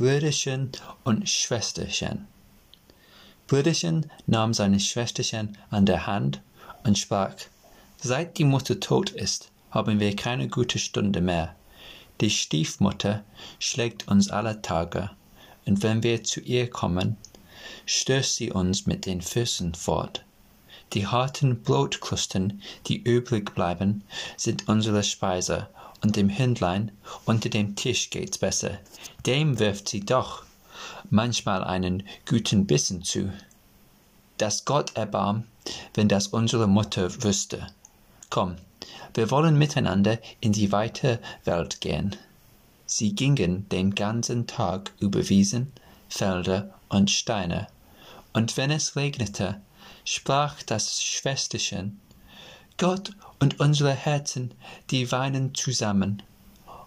Brüderchen und Schwesterchen. Brüderchen nahm seine Schwesterchen an der Hand und sprach, seit die Mutter tot ist, haben wir keine gute Stunde mehr. Die Stiefmutter schlägt uns alle Tage, und wenn wir zu ihr kommen, stößt sie uns mit den Füßen fort. Die harten Brotkrusten, die übrig bleiben, sind unsere Speise, und dem Hündlein unter dem Tisch geht's besser. Dem wirft sie doch manchmal einen guten Bissen zu. Dass Gott erbarm, wenn das unsere Mutter wüsste. Komm, wir wollen miteinander in die weite Welt gehen. Sie gingen den ganzen Tag über Wiesen, Felder und Steine, und wenn es regnete, sprach das Schwesterchen, Gott und unsere Herzen, die weinen zusammen.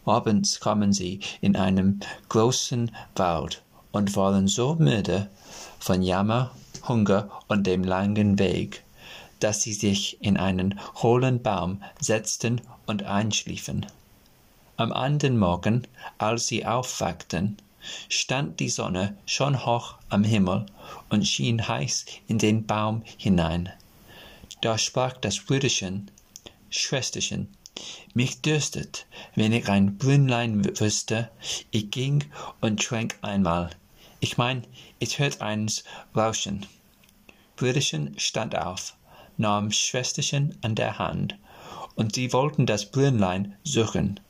Abends kamen sie in einem großen Wald und waren so müde von Jammer, Hunger und dem langen Weg, dass sie sich in einen hohlen Baum setzten und einschliefen. Am anderen Morgen, als sie aufwachten, stand die Sonne schon hoch am Himmel und schien heiß in den Baum hinein. Da sprach das Brüderchen, Schwesterchen, mich dürstet, wenn ich ein Brünnlein wüsste, ich ging und trank einmal. Ich mein, ich hört eins rauschen. Brüderchen stand auf, nahm Schwesterchen an der Hand, und sie wollten das Brünnlein suchen.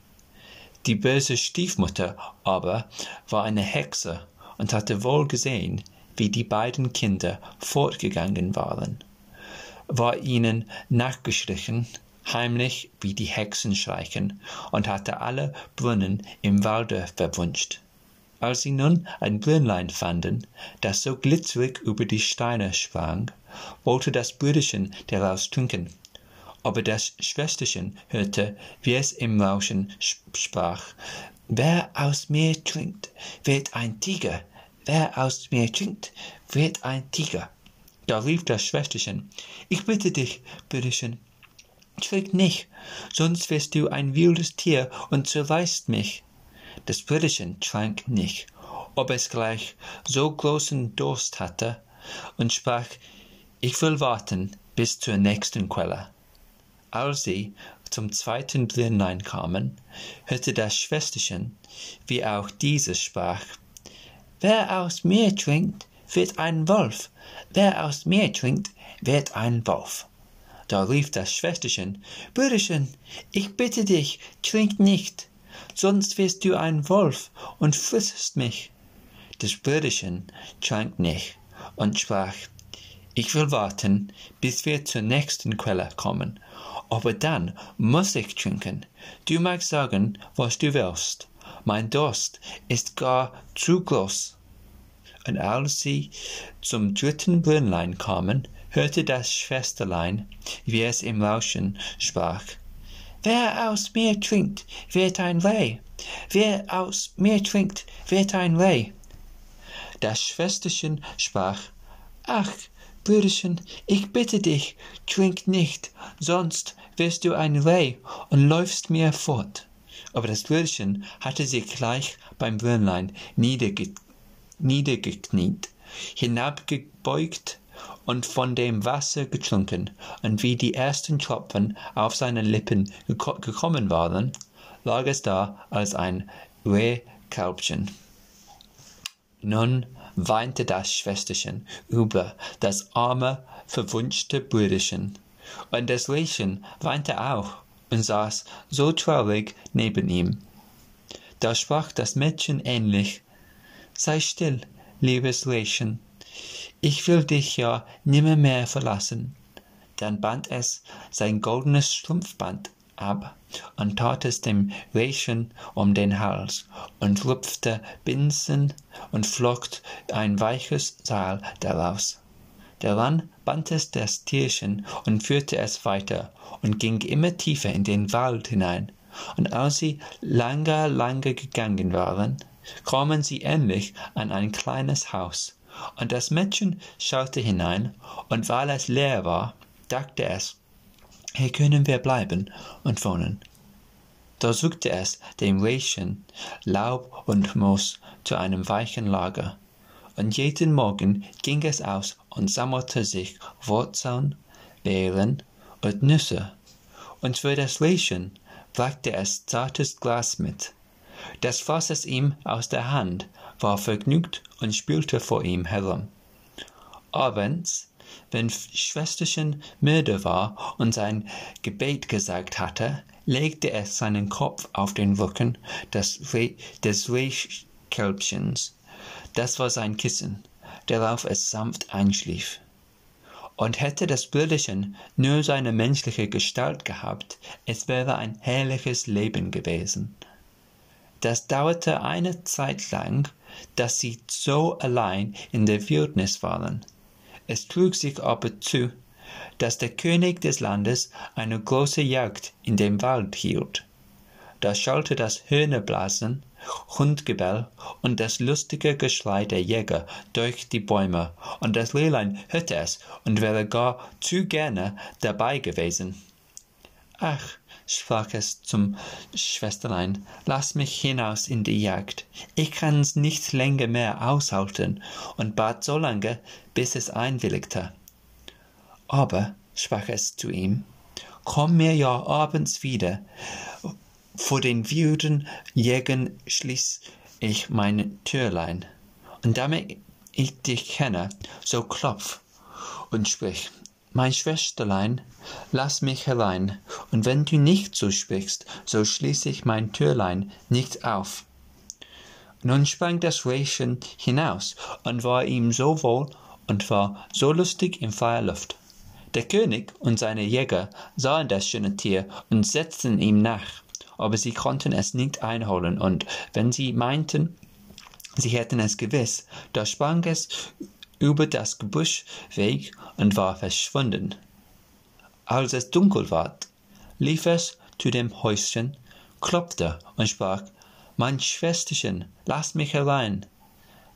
Die böse Stiefmutter aber war eine Hexe und hatte wohl gesehen, wie die beiden Kinder fortgegangen waren, war ihnen nachgeschlichen, heimlich wie die Hexen schleichen, und hatte alle Brunnen im Walde verwünscht. Als sie nun ein Brünnlein fanden, das so glitzerig über die Steine sprang, wollte das Brüderchen daraus trinken aber das Schwesterchen hörte, wie es im Rauschen sprach. Wer aus mir trinkt, wird ein Tiger. Wer aus mir trinkt, wird ein Tiger. Da rief das Schwesterchen, ich bitte dich, Brüderchen, trink nicht, sonst wirst du ein wildes Tier und zerreißt mich. Das Brüderchen trank nicht, ob es gleich so großen Durst hatte, und sprach, ich will warten bis zur nächsten Quelle. Als sie zum zweiten Brünnlein kamen, hörte das Schwesterchen, wie auch dieses sprach, Wer aus mir trinkt, wird ein Wolf, wer aus mir trinkt, wird ein Wolf. Da rief das Schwesterchen, Brüderchen, ich bitte dich, trink nicht, sonst wirst du ein Wolf und frissest mich. Das Brüderchen trank nicht und sprach, ich will warten, bis wir zur nächsten Quelle kommen aber dann muss ich trinken. Du magst sagen, was du willst. Mein Durst ist gar zu groß. Und als sie zum dritten Brünnlein kamen, hörte das Schwesterlein, wie es im Rauschen sprach. Wer aus mir trinkt, wird ein Reh. Wer aus mir trinkt, wird ein Reh. Das Schwesterchen sprach, Ach, Brüderchen, ich bitte dich, trink nicht, sonst wirst du ein Reh und läufst mir fort. Aber das Brüderchen hatte sich gleich beim Brünnlein niedergekniet, hinabgebeugt und von dem Wasser getrunken, und wie die ersten Tropfen auf seine Lippen geko gekommen waren, lag es da als ein Rehkälbchen. Nun weinte das Schwesterchen über das arme, verwunschte Brüderchen. Und das Rehchen weinte auch und saß so traurig neben ihm. Da sprach das Mädchen ähnlich, Sei still, liebes Rehchen, ich will dich ja nimmermehr verlassen. Dann band es sein goldenes Strumpfband ab und tat es dem Rehchen um den Hals und rupfte Binsen und flockt ein weiches Seil daraus. Daran band es das Tierchen und führte es weiter und ging immer tiefer in den Wald hinein. Und als sie lange, lange gegangen waren, kamen sie endlich an ein kleines Haus. Und das Mädchen schaute hinein, und weil es leer war, dachte es, hier können wir bleiben und wohnen. Da suchte es dem Rehchen Laub und Moos zu einem weichen Lager, und jeden Morgen ging es aus und sammelte sich Wurzeln, Beeren und Nüsse, und für das Rehchen brachte es zartes Gras mit. Das fass es ihm aus der Hand, war vergnügt und spielte vor ihm herum. Abends, wenn Schwesterchen müde war und sein Gebet gesagt hatte, legte es seinen Kopf auf den Rücken des Rehkälbchens. Das war sein Kissen, darauf es sanft einschlief. Und hätte das Brüderchen nur seine menschliche Gestalt gehabt, es wäre ein herrliches Leben gewesen. Das dauerte eine Zeit lang, dass sie so allein in der Wildnis waren. Es trug sich aber zu, dass der König des Landes eine große Jagd in dem Wald hielt. Da schallte das Hühnerblasen, Hundgebell und das lustige Geschrei der Jäger durch die Bäume, und das Rehlein hörte es und wäre gar zu gerne dabei gewesen. Ach, sprach es zum Schwesterlein, lass mich hinaus in die Jagd. Ich kann's nicht länger mehr aushalten, und bat so lange, bis es einwilligte. Aber, sprach es zu ihm, komm mir ja abends wieder. Vor den wilden Jägern schließ ich mein Türlein. Und damit ich dich kenne, so klopf und sprich, mein Schwesterlein, lass mich herein, und wenn du nicht so sprichst, so schließ ich mein Türlein nicht auf. Nun sprang das Rehchen hinaus und war ihm so wohl und war so lustig in freier Luft. Der König und seine Jäger sahen das schöne Tier und setzten ihm nach, aber sie konnten es nicht einholen, und wenn sie meinten, sie hätten es gewiss, da sprang es über das Gebüsch weg und war verschwunden. Als es dunkel ward, lief es zu dem Häuschen, klopfte und sprach, Mein Schwesterchen, lass mich herein.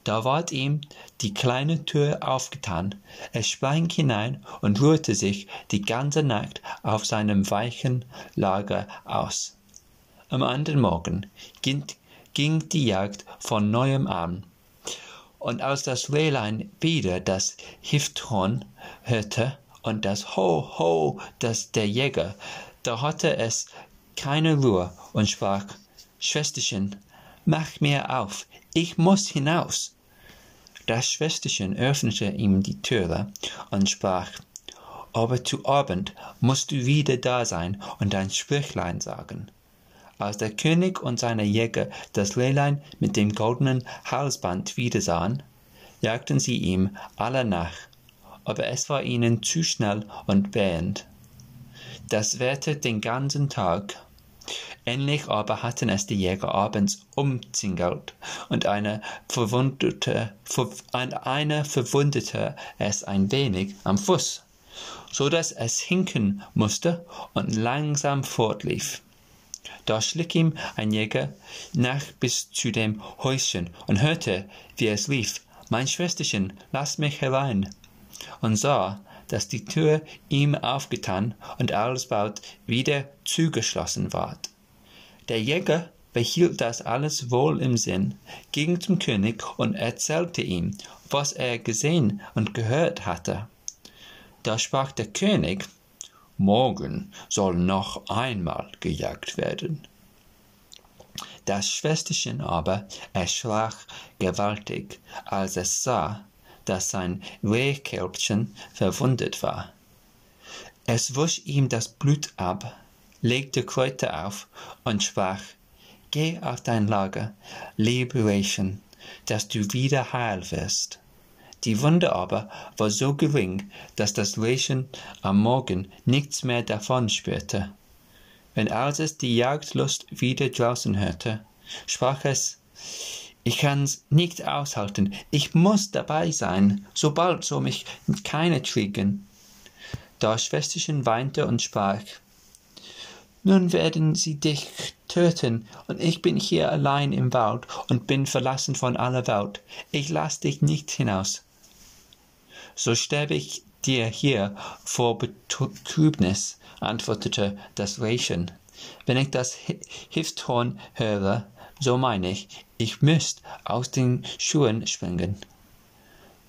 Da ward ihm die kleine Tür aufgetan, es sprang hinein und ruhte sich die ganze Nacht auf seinem weichen Lager aus. Am anderen Morgen ging, ging die Jagd von neuem an und als das Rehlein wieder das Hifthorn hörte und das Ho, Ho, das der Jäger, da hatte es keine Ruhe und sprach, Schwesterchen, mach mir auf, ich muss hinaus. Das Schwesterchen öffnete ihm die Türe und sprach, aber zu Abend musst du wieder da sein und dein Sprüchlein sagen. Als der König und seine Jäger das Rehlein mit dem goldenen Halsband wiedersahen, jagten sie ihm alle nach, aber es war ihnen zu schnell und bähend. Das währte den ganzen Tag. Endlich aber hatten es die Jäger abends umzingelt, und eine verwundete, eine verwundete es ein wenig am Fuß, so dass es hinken musste und langsam fortlief. Da schlich ihm ein Jäger nach bis zu dem Häuschen und hörte, wie es rief, mein Schwesterchen, lass mich herein, und sah, dass die Tür ihm aufgetan und alsbald wieder zugeschlossen ward. Der Jäger behielt das alles wohl im Sinn, ging zum König und erzählte ihm, was er gesehen und gehört hatte. Da sprach der König, Morgen soll noch einmal gejagt werden. Das Schwesterchen aber erschrak gewaltig, als es sah, dass sein Rehkälbchen verwundet war. Es wusch ihm das Blut ab, legte Kräuter auf und sprach, Geh auf dein Lager, lebe Rehchen, dass du wieder heil wirst. Die Wunde aber war so gering, dass das Rehchen am Morgen nichts mehr davon spürte. Wenn als die Jagdlust wieder draußen hörte, sprach es, ich kann's nicht aushalten, ich muss dabei sein, sobald so mich keine kriegen. Das Schwesterchen weinte und sprach, nun werden sie dich töten, und ich bin hier allein im Wald und bin verlassen von aller Welt. Ich lass dich nicht hinaus so sterbe ich dir hier vor Betrübnis, antwortete das Rehchen. Wenn ich das Hifthorn höre, so meine ich, ich müsst aus den Schuhen springen.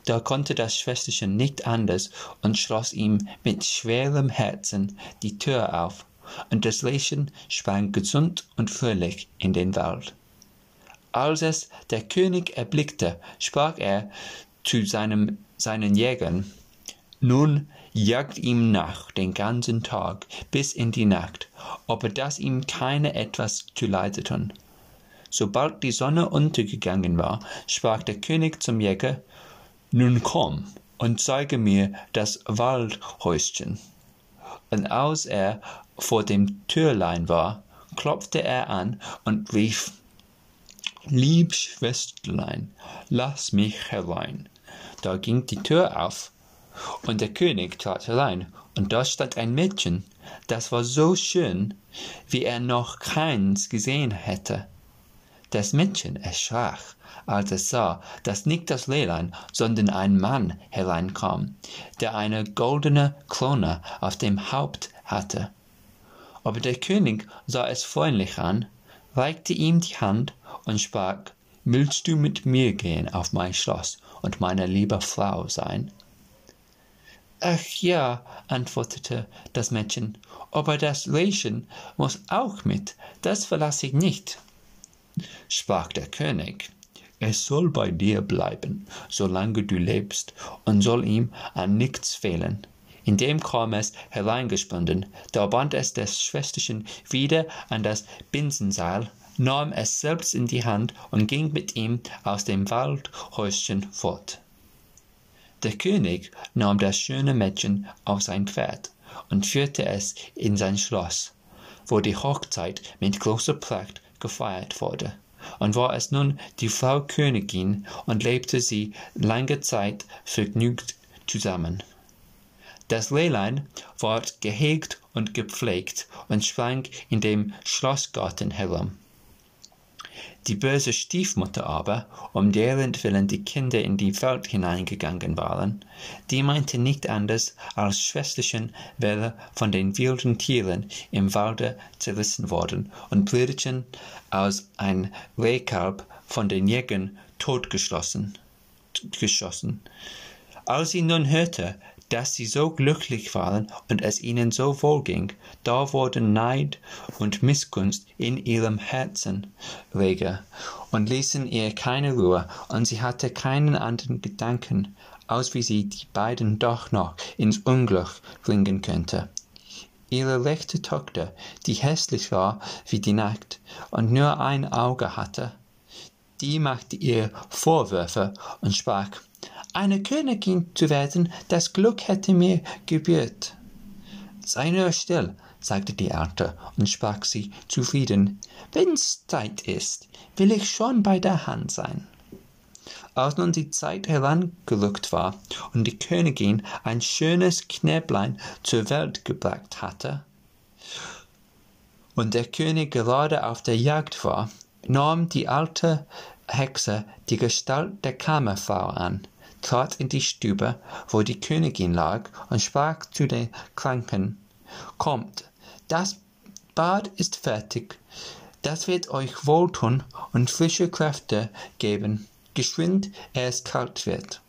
Da konnte das Schwesterchen nicht anders und schloss ihm mit schwerem Herzen die Tür auf, und das Läschen sprang gesund und fröhlich in den Wald. Als es der König erblickte, sprach er zu seinem, seinen Jägern, nun jagt ihm nach den ganzen Tag bis in die Nacht, aber dass ihm keine etwas zu leide tun. Sobald die Sonne untergegangen war, sprach der König zum Jäger, Nun komm und zeige mir das Waldhäuschen. Und als er vor dem Türlein war, klopfte er an und rief, Lieb Schwesterlein, lass mich herein. Da ging die Tür auf, und der König trat herein, und da stand ein Mädchen, das war so schön, wie er noch keins gesehen hätte. Das Mädchen erschrak, als es sah, dass nicht das Lehlein, sondern ein Mann hereinkam, der eine goldene Krone auf dem Haupt hatte. Aber der König sah es freundlich an, reichte ihm die Hand und sprach, Willst du mit mir gehen auf mein Schloss und meine liebe Frau sein? Ach ja, antwortete das Mädchen, aber das Läschen muss auch mit, das verlasse ich nicht. Sprach der König, es soll bei dir bleiben, solange du lebst, und soll ihm an nichts fehlen. Indem kam es hereingesponnen, da band es das Schwesterchen wieder an das Binsenseil, nahm es selbst in die Hand und ging mit ihm aus dem Waldhäuschen fort. Der König nahm das schöne Mädchen auf sein Pferd und führte es in sein Schloss, wo die Hochzeit mit großer Pracht gefeiert wurde. Und war es nun die Frau Königin und lebte sie lange Zeit vergnügt zusammen. Das Lehlein ward gehegt und gepflegt und sprang in dem Schlossgarten herum. Die böse Stiefmutter aber, um deren Willen die Kinder in die Welt hineingegangen waren, die meinte nicht anders, als Schwesterchen wäre von den wilden Tieren im Walde zerrissen worden und Brüderchen aus ein Rehkalb von den Jägern totgeschossen. Geschossen. Als sie nun hörte, dass sie so glücklich waren und es ihnen so wohl ging, da wurden Neid und Missgunst in ihrem Herzen rege und ließen ihr keine Ruhe, und sie hatte keinen anderen Gedanken, als wie sie die beiden doch noch ins Unglück bringen könnte. Ihre rechte Tochter, die hässlich war wie die Nacht und nur ein Auge hatte, die machte ihr Vorwürfe und sprach, eine Königin zu werden, das Glück hätte mir gebührt. Sei nur still, sagte die Alte und sprach sie zufrieden. Wenn's Zeit ist, will ich schon bei der Hand sein. Als nun die Zeit herangerückt war und die Königin ein schönes Knäblein zur Welt gebracht hatte, und der König gerade auf der Jagd war, nahm die alte Hexe die Gestalt der Kammerfrau an, trat in die Stube, wo die Königin lag, und sprach zu den Kranken, Kommt, das Bad ist fertig, das wird euch wohltun und frische Kräfte geben, geschwind, ehe es kalt wird.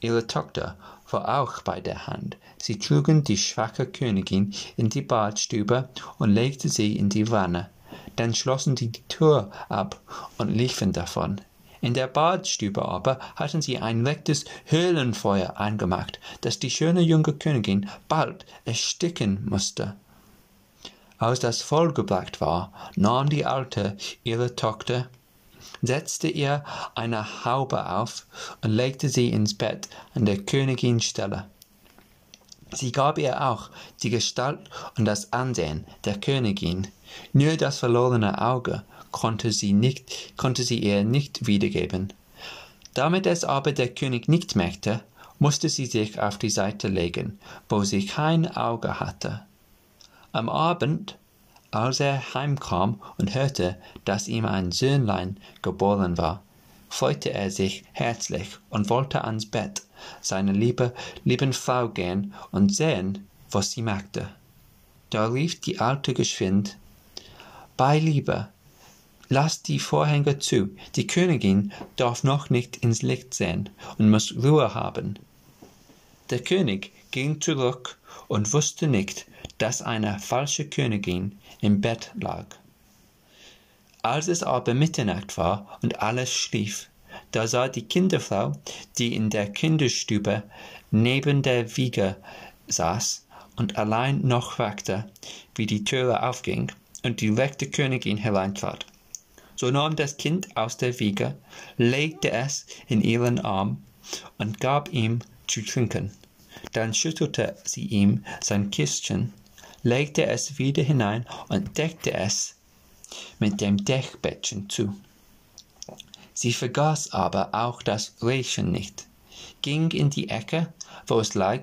Ihre Tochter war auch bei der Hand. Sie trugen die schwache Königin in die Badstube und legte sie in die Wanne. Dann schlossen sie die Tür ab und liefen davon. In der Badstube aber hatten sie ein leichtes Höhlenfeuer angemacht, das die schöne junge Königin bald ersticken musste. Als das vollgebracht war, nahm die Alte ihre Tochter, setzte ihr eine Haube auf und legte sie ins Bett an der Königin Stelle. Sie gab ihr auch die Gestalt und das Ansehen der Königin, nur das verlorene Auge konnte sie nicht, konnte sie ihr nicht wiedergeben. Damit es aber der König nicht merkte, musste sie sich auf die Seite legen, wo sie kein Auge hatte. Am Abend, als er heimkam und hörte, dass ihm ein Söhnlein geboren war, freute er sich herzlich und wollte ans Bett seiner liebe, lieben Frau gehen und sehen, was sie machte. Da rief die Alte geschwind, bei Liebe, lass die Vorhänge zu, die Königin darf noch nicht ins Licht sehen und muss Ruhe haben. Der König ging zurück und wusste nicht, dass eine falsche Königin im Bett lag. Als es aber Mitternacht war und alles schlief, da sah die Kinderfrau, die in der Kinderstube neben der Wiege saß und allein noch wachte, wie die Türe aufging und die rechte Königin hereintrat. So nahm das Kind aus der Wiege, legte es in ihren Arm und gab ihm zu trinken. Dann schüttelte sie ihm sein Kistchen, legte es wieder hinein und deckte es mit dem Deckbettchen zu. Sie vergaß aber auch das Rehchen nicht, ging in die Ecke, wo es lag,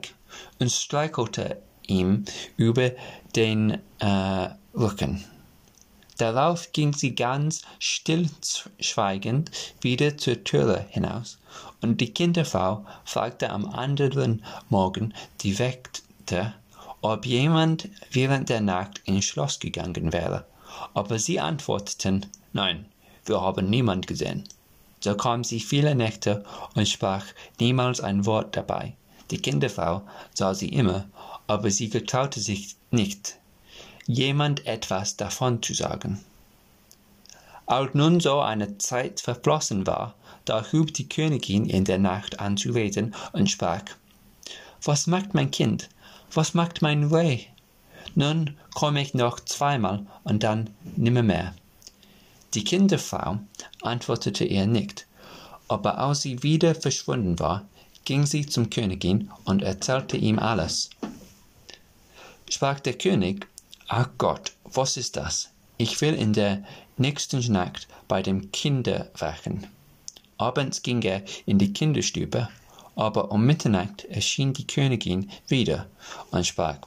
und streichelte ihm über den äh, Rücken. Darauf ging sie ganz stillschweigend wieder zur Türe hinaus, und die Kinderfrau fragte am anderen Morgen die Wächter, ob jemand während der Nacht ins Schloss gegangen wäre. Aber sie antworteten, nein, wir haben niemand gesehen. So kam sie viele Nächte und sprach niemals ein Wort dabei. Die Kinderfrau sah sie immer, aber sie getraute sich nicht, jemand etwas davon zu sagen. Als nun so eine Zeit verflossen war, da hub die Königin in der Nacht an zu reden und sprach, Was macht mein Kind? Was macht mein Reh? Nun komm ich noch zweimal und dann nimmermehr. Die Kinderfrau antwortete ihr nicht, aber als sie wieder verschwunden war, ging sie zum Königin und erzählte ihm alles. Sprach der König, Ach Gott, was ist das? Ich will in der nächsten Nacht bei dem Kinder wachen. Abends ging er in die Kinderstube, aber um Mitternacht erschien die Königin wieder und sprach,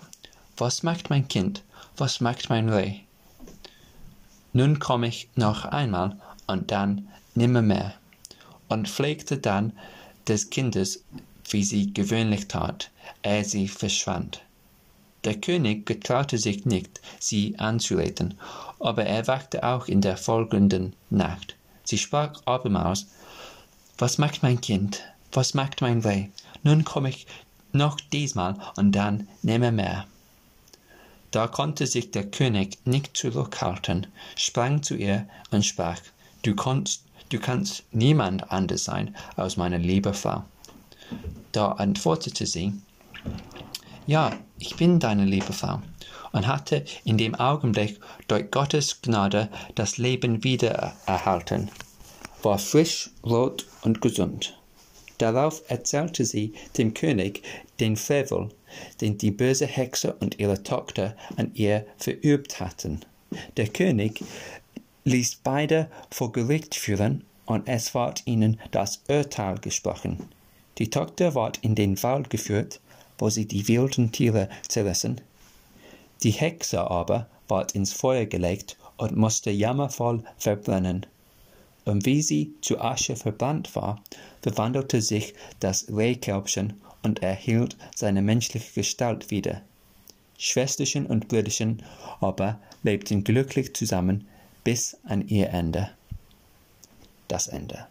Was macht mein Kind? Was macht mein Reh? Nun komm ich noch einmal und dann nimmermehr, und pflegte dann des Kindes, wie sie gewöhnlich tat, ehe sie verschwand. Der König getraute sich nicht, sie anzureden, aber er wachte auch in der folgenden Nacht. Sie sprach abermals, Was macht mein Kind? Was macht mein Weh? Nun komm ich noch diesmal und dann nimmermehr. Da konnte sich der König nicht zurückhalten, sprang zu ihr und sprach, Du kannst, du kannst niemand anders sein als meine liebe Frau. Da antwortete sie, ja, ich bin deine liebe Frau, und hatte in dem Augenblick durch Gottes Gnade das Leben wieder erhalten, war frisch, rot und gesund. Darauf erzählte sie dem König den Frevel, den die böse Hexe und ihre Tochter an ihr verübt hatten. Der König ließ beide vor Gericht führen, und es ward ihnen das Urteil gesprochen. Die Tochter ward in den Wald geführt, wo sie die wilden Tiere zerrissen. Die Hexe aber ward ins Feuer gelegt und musste jammervoll verbrennen. Und wie sie zu Asche verbrannt war, verwandelte sich das Rehkälbchen und erhielt seine menschliche Gestalt wieder. Schwesterchen und Brüderchen aber lebten glücklich zusammen bis an ihr Ende. Das Ende.